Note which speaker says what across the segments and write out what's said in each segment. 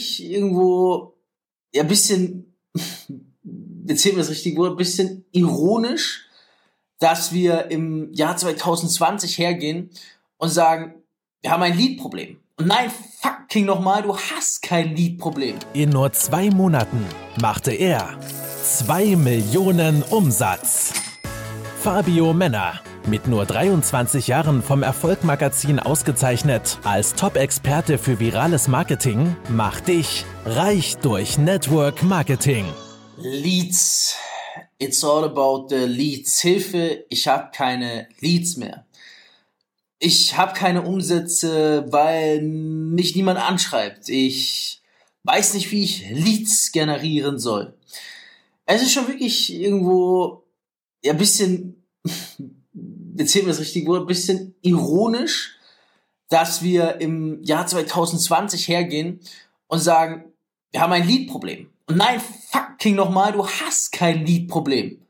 Speaker 1: wirklich irgendwo ja ein bisschen, erzählen wir das richtige Wort, bisschen ironisch, dass wir im Jahr 2020 hergehen und sagen, wir haben ein Liedproblem. Und nein, fucking nochmal, du hast kein Liedproblem.
Speaker 2: In nur zwei Monaten machte er zwei Millionen Umsatz. Fabio Männer, mit nur 23 Jahren vom Erfolgmagazin ausgezeichnet als Top-Experte für virales Marketing, macht dich reich durch Network Marketing.
Speaker 1: Leads. It's all about the leads. Hilfe, ich habe keine Leads mehr. Ich habe keine Umsätze, weil mich niemand anschreibt. Ich weiß nicht, wie ich Leads generieren soll. Es ist schon wirklich irgendwo ja bisschen, erzählen wir das richtige Wort, bisschen ironisch, dass wir im Jahr 2020 hergehen und sagen, wir haben ein Leadproblem. Und nein, fucking nochmal, du hast kein Leadproblem.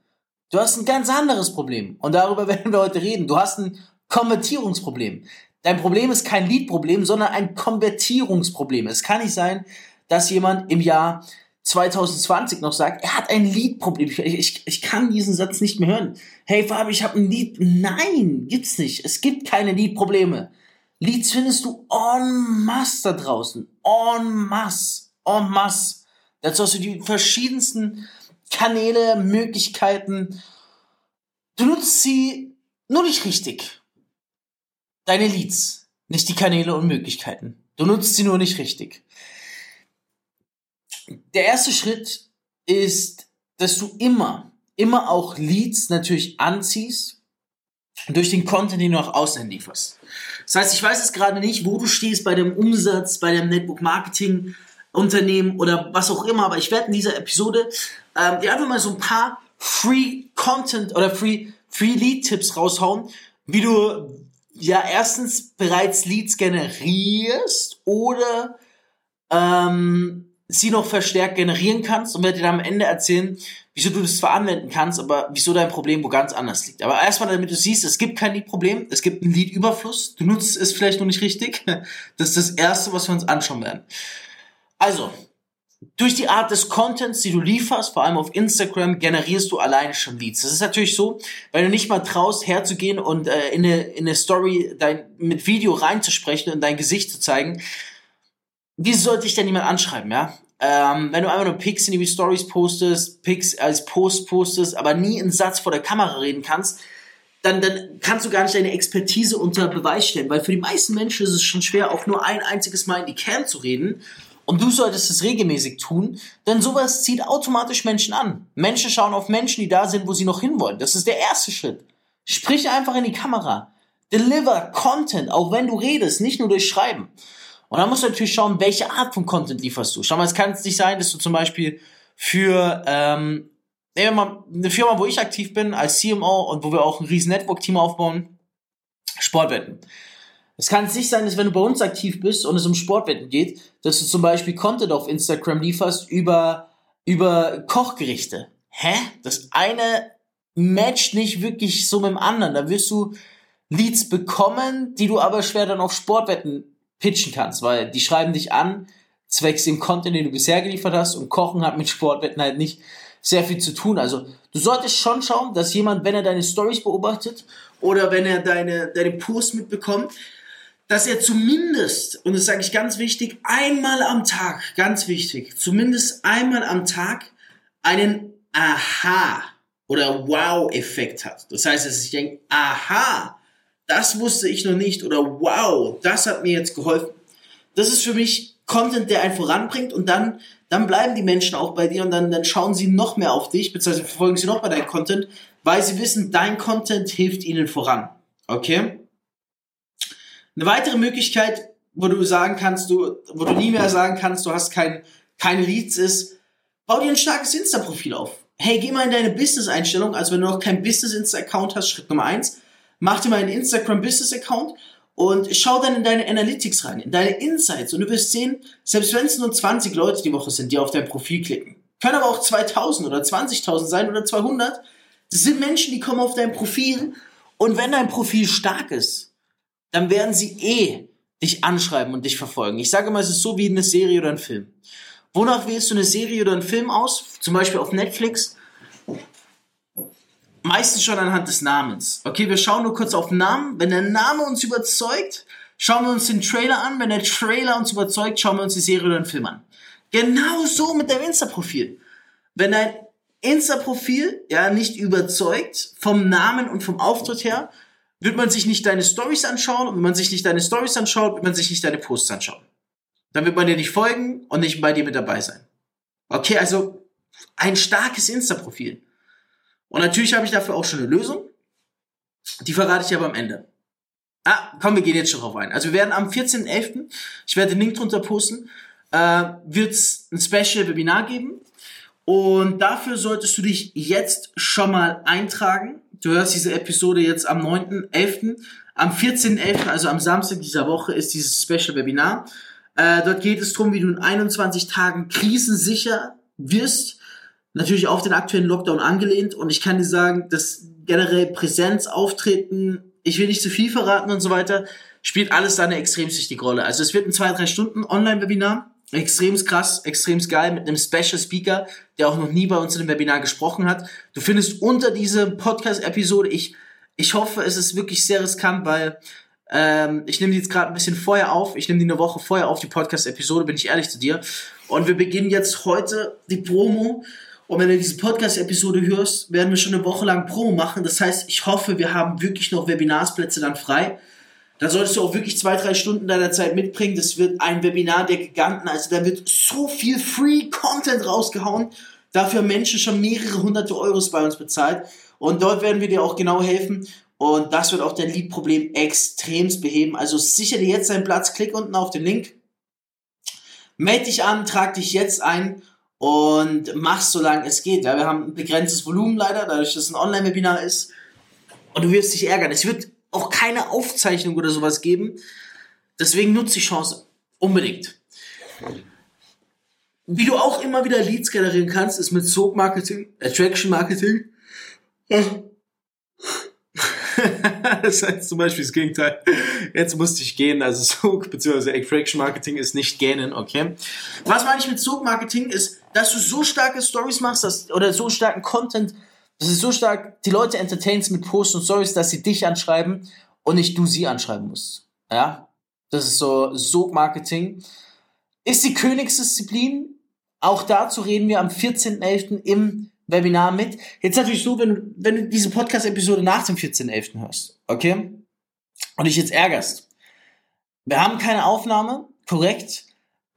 Speaker 1: Du hast ein ganz anderes Problem. Und darüber werden wir heute reden. Du hast ein Konvertierungsproblem. Dein Problem ist kein Lead-Problem, sondern ein Konvertierungsproblem. Es kann nicht sein, dass jemand im Jahr 2020 noch sagt, er hat ein Lead-Problem. Ich, ich, ich kann diesen Satz nicht mehr hören. Hey Fabi, ich habe ein Lead. Nein, gibt's nicht. Es gibt keine Lead-Probleme. Leads findest du en masse da draußen. En masse. En masse. Dazu hast du die verschiedensten Kanäle, Möglichkeiten. Du nutzt sie nur nicht richtig deine Leads, nicht die Kanäle und Möglichkeiten. Du nutzt sie nur nicht richtig. Der erste Schritt ist, dass du immer, immer auch Leads natürlich anziehst durch den Content, den du nach außen lieferst. Das heißt, ich weiß jetzt gerade nicht, wo du stehst bei dem Umsatz, bei dem Network Marketing Unternehmen oder was auch immer, aber ich werde in dieser Episode ähm, dir einfach mal so ein paar Free Content oder Free, Free Lead Tipps raushauen, wie du ja erstens bereits Leads generierst oder ähm, sie noch verstärkt generieren kannst und werde dir dann am Ende erzählen, wieso du das zwar anwenden kannst, aber wieso dein Problem wo ganz anders liegt. Aber erstmal, damit du siehst, es gibt kein Lead-Problem, es gibt einen Lead-Überfluss, du nutzt es vielleicht noch nicht richtig. Das ist das Erste, was wir uns anschauen werden. Also, durch die Art des Contents, die du lieferst, vor allem auf Instagram, generierst du alleine schon Leads. Das ist natürlich so, weil du nicht mal traust, herzugehen und äh, in, eine, in eine Story dein, mit Video reinzusprechen und dein Gesicht zu zeigen. Wie sollte ich denn jemand anschreiben, ja? Ähm, wenn du einfach nur Pics in die Stories postest, Pics als Post postest, aber nie einen Satz vor der Kamera reden kannst, dann, dann kannst du gar nicht deine Expertise unter Beweis stellen, weil für die meisten Menschen ist es schon schwer, auch nur ein einziges Mal in die Cam zu reden und du solltest es regelmäßig tun, denn sowas zieht automatisch Menschen an. Menschen schauen auf Menschen, die da sind, wo sie noch hinwollen. Das ist der erste Schritt. Sprich einfach in die Kamera. Deliver Content, auch wenn du redest, nicht nur durch Schreiben. Und dann musst du natürlich schauen, welche Art von Content lieferst du. Schau mal, es kann nicht sein, dass du zum Beispiel für ähm, nehmen wir mal eine Firma, wo ich aktiv bin als CMO und wo wir auch ein riesen Network-Team aufbauen, Sportwetten. Es kann nicht sein, dass wenn du bei uns aktiv bist und es um Sportwetten geht, dass du zum Beispiel Content auf Instagram lieferst über, über Kochgerichte. Hä? Das eine matcht nicht wirklich so mit dem anderen. Da wirst du Leads bekommen, die du aber schwer dann auf Sportwetten pitchen kannst, weil die schreiben dich an, zwecks dem Content, den du bisher geliefert hast und Kochen hat mit Sportwetten halt nicht sehr viel zu tun. Also du solltest schon schauen, dass jemand, wenn er deine Stories beobachtet oder wenn er deine, deine Posts mitbekommt, dass er zumindest, und das sage ich ganz wichtig, einmal am Tag, ganz wichtig, zumindest einmal am Tag einen Aha oder Wow-Effekt hat. Das heißt, dass ich denke, aha, das wusste ich noch nicht oder wow, das hat mir jetzt geholfen. Das ist für mich Content, der einen voranbringt und dann, dann bleiben die Menschen auch bei dir und dann, dann schauen sie noch mehr auf dich, beziehungsweise verfolgen sie noch bei deinem Content, weil sie wissen, dein Content hilft ihnen voran. Okay? Eine weitere Möglichkeit, wo du sagen kannst, du, wo du nie mehr sagen kannst, du hast kein, keine Leads, ist, bau dir ein starkes Insta-Profil auf. Hey, geh mal in deine Business-Einstellung, also wenn du noch kein Business-Insta-Account hast, Schritt Nummer eins, mach dir mal einen Instagram-Business-Account und schau dann in deine Analytics rein, in deine Insights und du wirst sehen, selbst wenn es nur 20 Leute die Woche sind, die auf dein Profil klicken, können aber auch 2000 oder 20.000 sein oder 200, das sind Menschen, die kommen auf dein Profil und wenn dein Profil stark ist, dann werden sie eh dich anschreiben und dich verfolgen. Ich sage mal, es ist so wie eine Serie oder ein Film. Wonach wählst du eine Serie oder einen Film aus? Zum Beispiel auf Netflix. Meistens schon anhand des Namens. Okay, wir schauen nur kurz auf Namen. Wenn der Name uns überzeugt, schauen wir uns den Trailer an. Wenn der Trailer uns überzeugt, schauen wir uns die Serie oder den Film an. Genau so mit deinem Insta-Profil. Wenn dein Insta-Profil ja nicht überzeugt vom Namen und vom Auftritt her, wird man sich nicht deine Stories anschauen und wenn man sich nicht deine Stories anschaut, wird man sich nicht deine Posts anschauen. Dann wird man dir nicht folgen und nicht bei dir mit dabei sein. Okay, also ein starkes Insta-Profil. Und natürlich habe ich dafür auch schon eine Lösung. Die verrate ich aber am Ende. Ah, komm, wir gehen jetzt schon drauf ein. Also wir werden am 14.11., ich werde den Link drunter posten, äh, wird es ein Special-Webinar geben. Und dafür solltest du dich jetzt schon mal eintragen. Du hörst diese Episode jetzt am 9.11. Am 14.11., also am Samstag dieser Woche, ist dieses Special-Webinar. Äh, dort geht es darum, wie du in 21 Tagen krisensicher wirst. Natürlich auf den aktuellen Lockdown angelehnt. Und ich kann dir sagen, dass generell Präsenz, Auftreten, ich will nicht zu viel verraten und so weiter, spielt alles da eine extrem wichtige Rolle. Also es wird ein zwei, drei Stunden Online-Webinar extrem krass, extrem geil mit einem Special Speaker, der auch noch nie bei uns in dem Webinar gesprochen hat. Du findest unter diese Podcast-Episode, ich, ich hoffe, es ist wirklich sehr riskant, weil ähm, ich nehme die jetzt gerade ein bisschen vorher auf. Ich nehme die eine Woche vorher auf, die Podcast-Episode, bin ich ehrlich zu dir. Und wir beginnen jetzt heute die Promo. Und wenn du diese Podcast-Episode hörst, werden wir schon eine Woche lang Promo machen. Das heißt, ich hoffe, wir haben wirklich noch Webinarsplätze dann frei. Da solltest du auch wirklich zwei, drei Stunden deiner Zeit mitbringen. Das wird ein Webinar der Giganten. Also da wird so viel Free Content rausgehauen. Dafür haben Menschen schon mehrere hunderte Euros bei uns bezahlt. Und dort werden wir dir auch genau helfen. Und das wird auch dein Lead-Problem extremst beheben. Also sicher dir jetzt deinen Platz. Klick unten auf den Link. Meld dich an, trag dich jetzt ein und mach's solange es geht. Ja, wir haben ein begrenztes Volumen leider, dadurch, dass es ein Online-Webinar ist. Und du wirst dich ärgern. Es wird auch keine Aufzeichnung oder sowas geben. Deswegen nutze die Chance unbedingt. Wie du auch immer wieder Leads generieren kannst, ist mit Soap Marketing, Attraction Marketing. das heißt zum Beispiel das Gegenteil. Jetzt musste ich gehen, also Soak bzw. Attraction Marketing ist nicht gähnen, okay? Was meine ich mit Soak Marketing ist, dass du so starke Stories machst, dass, oder so starken Content das ist so stark, die Leute entertainst mit Posts und Stories, dass sie dich anschreiben und nicht du sie anschreiben musst. Ja? Das ist so Sog-Marketing. Ist die Königsdisziplin. Auch dazu reden wir am 14.11. im Webinar mit. Jetzt natürlich so, wenn, du, wenn du diese Podcast-Episode nach dem 14.11. hörst, okay? Und dich jetzt ärgerst. Wir haben keine Aufnahme, korrekt,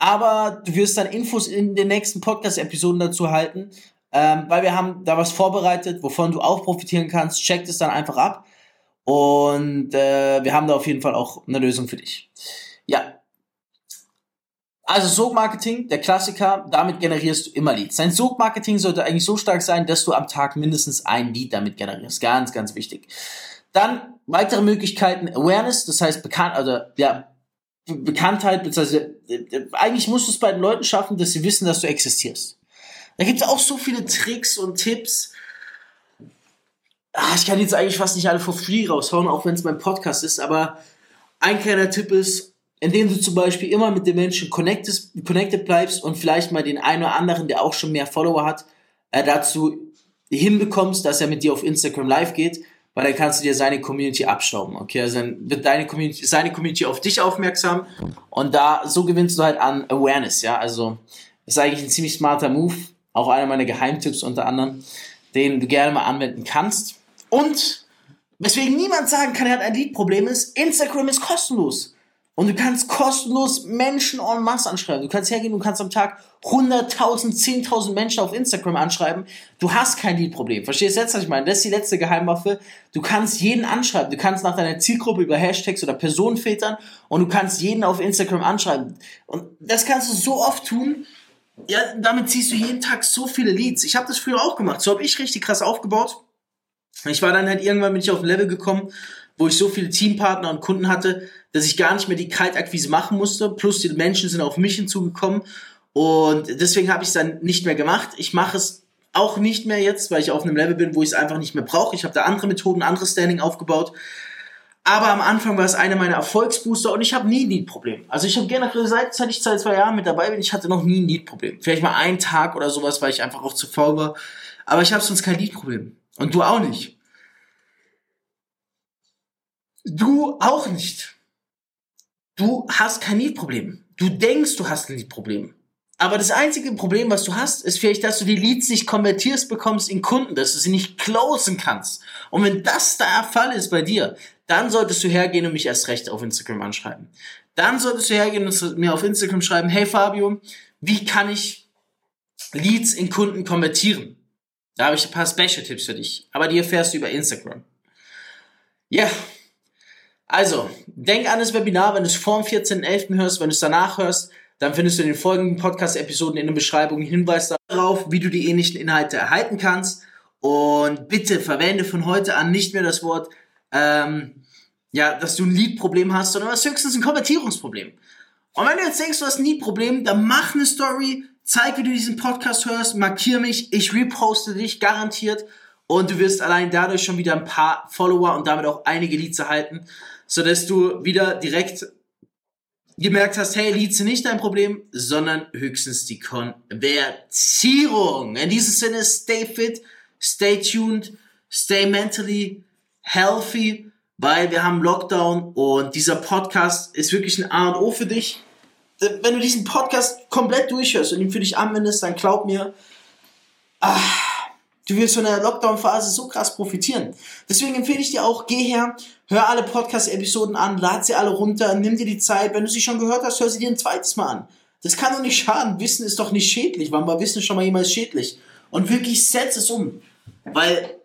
Speaker 1: aber du wirst dann Infos in den nächsten Podcast-Episoden dazu halten, ähm, weil wir haben da was vorbereitet, wovon du auch profitieren kannst. Check es dann einfach ab und äh, wir haben da auf jeden Fall auch eine Lösung für dich. Ja. Also Sog-Marketing, der Klassiker, damit generierst du immer Leads. Dein Sog-Marketing sollte eigentlich so stark sein, dass du am Tag mindestens ein Lead damit generierst. Ganz, ganz wichtig. Dann weitere Möglichkeiten, Awareness, das heißt bekannt, also ja, Bekanntheit, beziehungsweise äh, eigentlich musst du es bei den Leuten schaffen, dass sie wissen, dass du existierst. Da gibt es auch so viele Tricks und Tipps. Ach, ich kann jetzt eigentlich fast nicht alle for free raushauen, auch wenn es mein Podcast ist, aber ein kleiner Tipp ist, indem du zum Beispiel immer mit den Menschen connected, connected bleibst und vielleicht mal den einen oder anderen, der auch schon mehr Follower hat, äh, dazu hinbekommst, dass er mit dir auf Instagram live geht, weil dann kannst du dir seine Community abstauben, okay? Also dann wird deine Community, seine Community auf dich aufmerksam und da, so gewinnst du halt an Awareness, ja? Also, ist eigentlich ein ziemlich smarter Move auch einer meiner Geheimtipps unter anderem, den du gerne mal anwenden kannst. Und weswegen niemand sagen kann, er hat ein Lead-Problem ist, Instagram ist kostenlos. Und du kannst kostenlos Menschen en masse anschreiben. Du kannst hergehen, du kannst am Tag 100.000, 10.000 Menschen auf Instagram anschreiben. Du hast kein Lead-Problem. Verstehst du jetzt, was ich meine? Das ist die letzte Geheimwaffe. Du kannst jeden anschreiben. Du kannst nach deiner Zielgruppe über Hashtags oder Personen filtern und du kannst jeden auf Instagram anschreiben. Und das kannst du so oft tun, ja, damit ziehst du jeden Tag so viele Leads. Ich habe das früher auch gemacht. So habe ich richtig krass aufgebaut. Ich war dann halt irgendwann bin ich auf ein Level gekommen, wo ich so viele Teampartner und Kunden hatte, dass ich gar nicht mehr die Kaltakquise machen musste. Plus die Menschen sind auf mich hinzugekommen. Und deswegen habe ich es dann nicht mehr gemacht. Ich mache es auch nicht mehr jetzt, weil ich auf einem Level bin, wo ich es einfach nicht mehr brauche. Ich habe da andere Methoden, anderes Standing aufgebaut. Aber am Anfang war es einer meiner Erfolgsbooster und ich habe nie ein Lead-Problem. Also ich habe generell seit, seit ich seit zwei Jahren mit dabei bin, ich hatte noch nie ein Lead-Problem. Vielleicht mal einen Tag oder sowas, weil ich einfach auch zu faul war. Aber ich habe sonst kein Lead-Problem. Und du auch nicht. Du auch nicht. Du hast kein Lead-Problem. Du denkst, du hast ein Lead-Problem. Aber das einzige Problem, was du hast, ist vielleicht, dass du die Leads nicht konvertierst bekommst in Kunden, dass du sie nicht closen kannst. Und wenn das der Fall ist bei dir, dann solltest du hergehen und mich erst recht auf Instagram anschreiben. Dann solltest du hergehen und mir auf Instagram schreiben, hey Fabio, wie kann ich Leads in Kunden konvertieren? Da habe ich ein paar Special-Tipps für dich. Aber die erfährst du über Instagram. Ja. Also, denk an das Webinar, wenn du es vor dem 14.11. hörst, wenn du es danach hörst, dann findest du in den folgenden Podcast-Episoden in der Beschreibung einen Hinweis darauf, wie du die ähnlichen Inhalte erhalten kannst. Und bitte verwende von heute an nicht mehr das Wort, ähm, ja, dass du ein Lead-Problem hast, sondern du hast höchstens ein Konvertierungsproblem. Und wenn du jetzt denkst, du hast ein Lead-Problem, dann mach eine Story, zeig, wie du diesen Podcast hörst, markier mich, ich reposte dich, garantiert. Und du wirst allein dadurch schon wieder ein paar Follower und damit auch einige Leads erhalten, sodass du wieder direkt gemerkt hast, hey, Leads sind nicht dein Problem, sondern höchstens die Konvertierung. In diesem Sinne, stay fit, stay tuned, stay mentally healthy, weil wir haben Lockdown und dieser Podcast ist wirklich ein A und O für dich. Wenn du diesen Podcast komplett durchhörst und ihn für dich anwendest, dann glaub mir, ah, Du wirst von der Lockdown-Phase so krass profitieren. Deswegen empfehle ich dir auch, geh her, hör alle Podcast-Episoden an, lad sie alle runter, nimm dir die Zeit. Wenn du sie schon gehört hast, hör sie dir ein zweites Mal an. Das kann doch nicht schaden. Wissen ist doch nicht schädlich. Wann war Wissen schon mal jemals schädlich? Und wirklich setz es um. Weil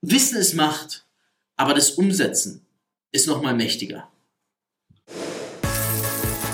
Speaker 1: Wissen ist Macht, aber das Umsetzen ist noch mal mächtiger.